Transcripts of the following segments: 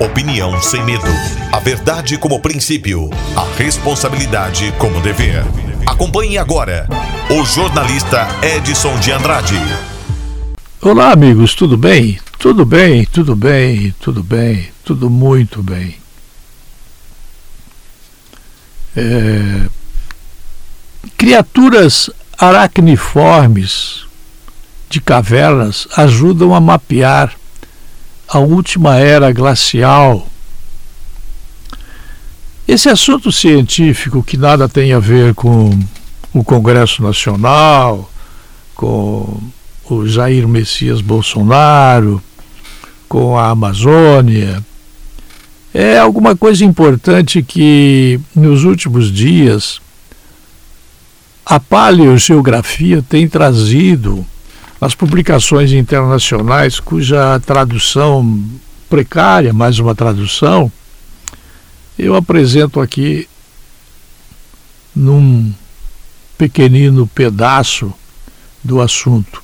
Opinião sem medo. A verdade como princípio. A responsabilidade como dever. Acompanhe agora o jornalista Edson de Andrade. Olá, amigos, tudo bem? Tudo bem, tudo bem, tudo bem, tudo muito bem. É... Criaturas aracniformes de cavernas ajudam a mapear a última era glacial. Esse assunto científico que nada tem a ver com o Congresso Nacional, com o Jair Messias Bolsonaro, com a Amazônia, é alguma coisa importante que nos últimos dias a paleogeografia tem trazido as publicações internacionais cuja tradução precária, mais uma tradução, eu apresento aqui num pequenino pedaço do assunto.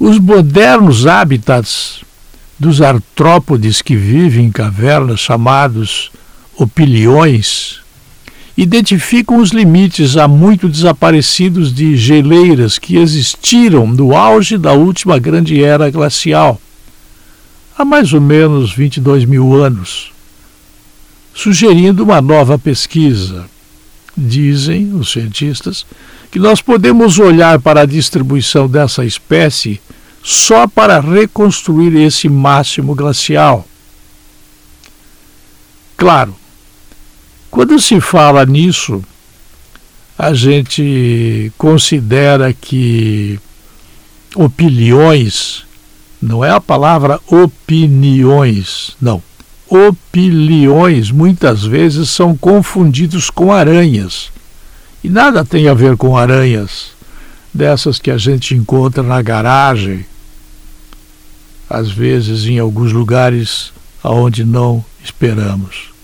Os modernos hábitats dos artrópodes que vivem em cavernas chamados opiliões identificam os limites há muito desaparecidos de geleiras que existiram no auge da última grande era glacial, há mais ou menos 22 mil anos, sugerindo uma nova pesquisa. Dizem os cientistas que nós podemos olhar para a distribuição dessa espécie só para reconstruir esse máximo glacial. Claro, quando se fala nisso, a gente considera que opiniões não é a palavra opiniões, não. Opiliões muitas vezes são confundidos com aranhas. E nada tem a ver com aranhas, dessas que a gente encontra na garagem, às vezes em alguns lugares aonde não esperamos.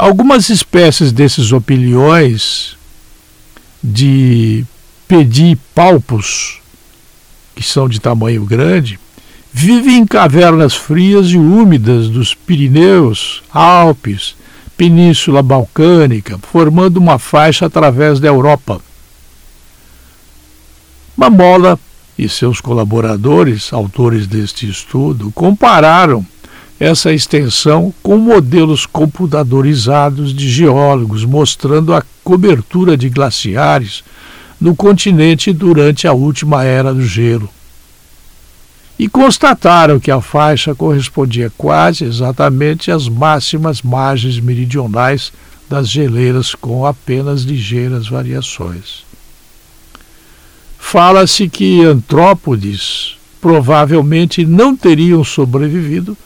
Algumas espécies desses opiliões de pedipalpos, que são de tamanho grande, vivem em cavernas frias e úmidas dos Pirineus, Alpes, Península Balcânica, formando uma faixa através da Europa. Mamola e seus colaboradores, autores deste estudo, compararam essa extensão com modelos computadorizados de geólogos, mostrando a cobertura de glaciares no continente durante a última era do gelo. E constataram que a faixa correspondia quase exatamente às máximas margens meridionais das geleiras, com apenas ligeiras variações. Fala-se que antrópodes provavelmente não teriam sobrevivido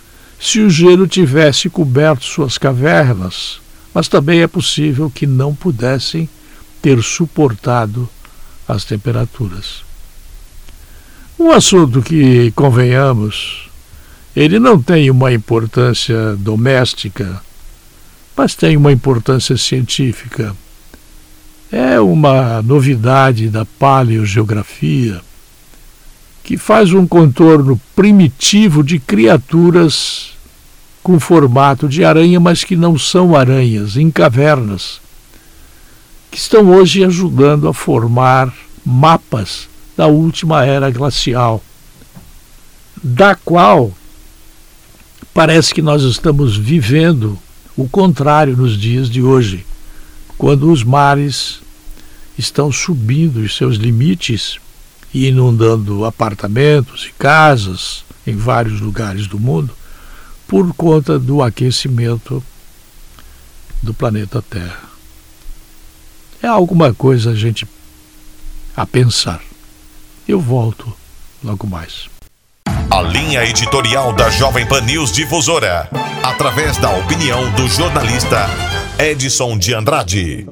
se o gelo tivesse coberto suas cavernas, mas também é possível que não pudessem ter suportado as temperaturas. Um assunto que, convenhamos, ele não tem uma importância doméstica, mas tem uma importância científica. É uma novidade da paleogeografia que faz um contorno primitivo de criaturas com formato de aranha, mas que não são aranhas, em cavernas, que estão hoje ajudando a formar mapas da última era glacial, da qual parece que nós estamos vivendo o contrário nos dias de hoje, quando os mares estão subindo os seus limites e inundando apartamentos e casas em vários lugares do mundo por conta do aquecimento do planeta Terra. É alguma coisa a gente a pensar. Eu volto logo mais. A linha editorial da Jovem Pan News Difusora, através da opinião do jornalista Edson de Andrade.